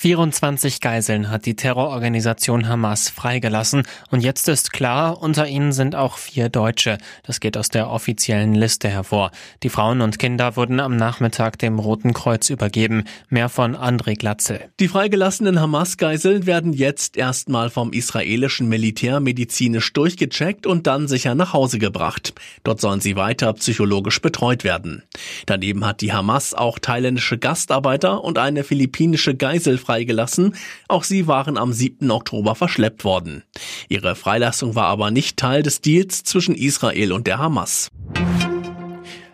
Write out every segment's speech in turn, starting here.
24 Geiseln hat die Terrororganisation Hamas freigelassen und jetzt ist klar, unter ihnen sind auch vier Deutsche. Das geht aus der offiziellen Liste hervor. Die Frauen und Kinder wurden am Nachmittag dem Roten Kreuz übergeben. Mehr von André Glatzel. Die freigelassenen Hamas-Geiseln werden jetzt erstmal vom israelischen Militär medizinisch durchgecheckt und dann sicher nach Hause gebracht. Dort sollen sie weiter psychologisch betreut werden. Daneben hat die Hamas auch thailändische Gastarbeiter und eine philippinische Geisel freigelassen. Auch sie waren am 7. Oktober verschleppt worden. Ihre Freilassung war aber nicht Teil des Deals zwischen Israel und der Hamas.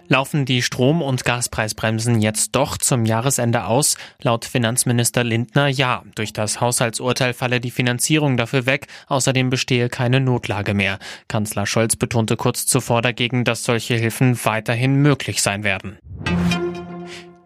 Laufen die Strom- und Gaspreisbremsen jetzt doch zum Jahresende aus? Laut Finanzminister Lindner ja. Durch das Haushaltsurteil falle die Finanzierung dafür weg. Außerdem bestehe keine Notlage mehr. Kanzler Scholz betonte kurz zuvor dagegen, dass solche Hilfen weiterhin möglich sein werden.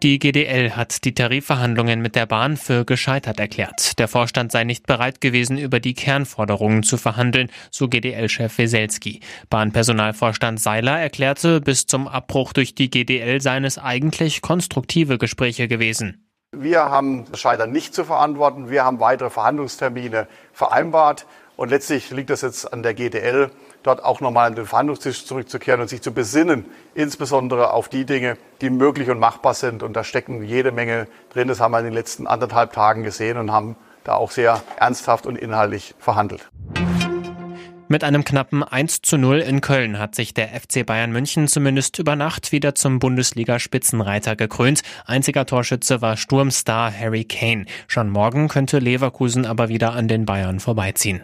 Die GDL hat die Tarifverhandlungen mit der Bahn für gescheitert erklärt. Der Vorstand sei nicht bereit gewesen, über die Kernforderungen zu verhandeln, so GDL-Chef Weselski. Bahnpersonalvorstand Seiler erklärte, bis zum Abbruch durch die GDL seien es eigentlich konstruktive Gespräche gewesen. Wir haben das Scheitern nicht zu verantworten. Wir haben weitere Verhandlungstermine vereinbart. Und letztlich liegt es jetzt an der GDL, dort auch nochmal an den Verhandlungstisch zurückzukehren und sich zu besinnen, insbesondere auf die Dinge, die möglich und machbar sind. Und da stecken jede Menge drin. Das haben wir in den letzten anderthalb Tagen gesehen und haben da auch sehr ernsthaft und inhaltlich verhandelt. Mit einem knappen 1 zu 0 in Köln hat sich der FC Bayern München zumindest über Nacht wieder zum Bundesliga-Spitzenreiter gekrönt. Einziger Torschütze war Sturmstar Harry Kane. Schon morgen könnte Leverkusen aber wieder an den Bayern vorbeiziehen.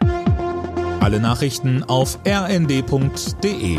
Alle Nachrichten auf rnd.de